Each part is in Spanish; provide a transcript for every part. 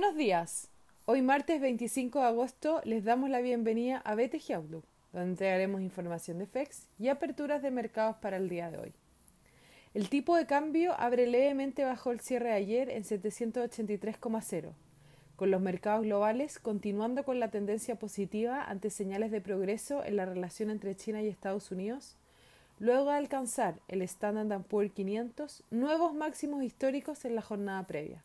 Buenos días. Hoy martes 25 de agosto les damos la bienvenida a BTG Outlook, donde entregaremos información de FEX y aperturas de mercados para el día de hoy. El tipo de cambio abre levemente bajo el cierre de ayer en 783,0, con los mercados globales continuando con la tendencia positiva ante señales de progreso en la relación entre China y Estados Unidos, luego de alcanzar el Standard Poor's 500 nuevos máximos históricos en la jornada previa.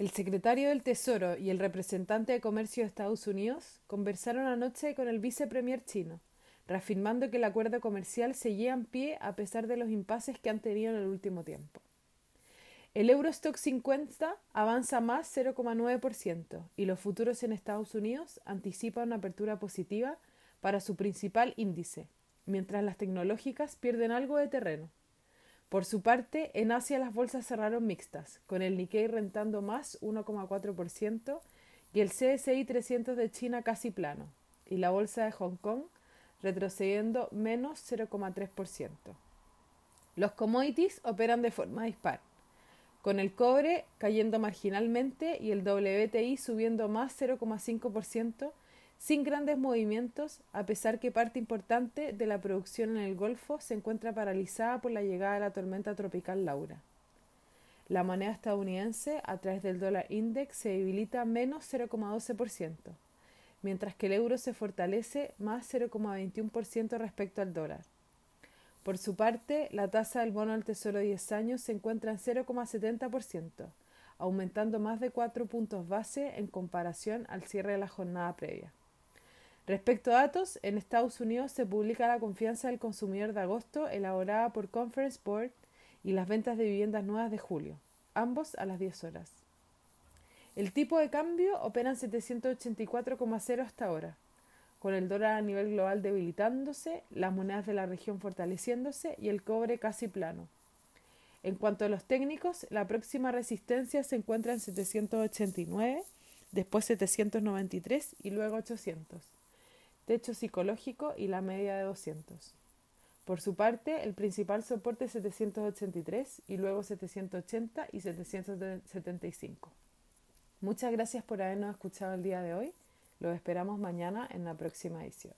El secretario del Tesoro y el representante de Comercio de Estados Unidos conversaron anoche con el vicepremier chino, reafirmando que el acuerdo comercial seguía en pie a pesar de los impases que han tenido en el último tiempo. El Eurostock 50 avanza más 0,9% y los futuros en Estados Unidos anticipan una apertura positiva para su principal índice, mientras las tecnológicas pierden algo de terreno. Por su parte, en Asia las bolsas cerraron mixtas, con el Nikkei rentando más 1,4% y el CSI 300 de China casi plano, y la bolsa de Hong Kong retrocediendo menos 0,3%. Los commodities operan de forma dispar, con el cobre cayendo marginalmente y el WTI subiendo más 0,5% sin grandes movimientos, a pesar que parte importante de la producción en el Golfo se encuentra paralizada por la llegada de la tormenta tropical Laura. La moneda estadounidense, a través del dólar index, se debilita menos 0,12%, mientras que el euro se fortalece más 0,21% respecto al dólar. Por su parte, la tasa del bono al Tesoro de 10 años se encuentra en 0,70%, aumentando más de 4 puntos base en comparación al cierre de la jornada previa. Respecto a datos, en Estados Unidos se publica la confianza del consumidor de agosto elaborada por Conference Board y las ventas de viviendas nuevas de julio, ambos a las 10 horas. El tipo de cambio opera en 784,0 hasta ahora, con el dólar a nivel global debilitándose, las monedas de la región fortaleciéndose y el cobre casi plano. En cuanto a los técnicos, la próxima resistencia se encuentra en 789, después 793 y luego 800 techo psicológico y la media de 200. Por su parte, el principal soporte es 783 y luego 780 y 775. Muchas gracias por habernos escuchado el día de hoy. Los esperamos mañana en la próxima edición.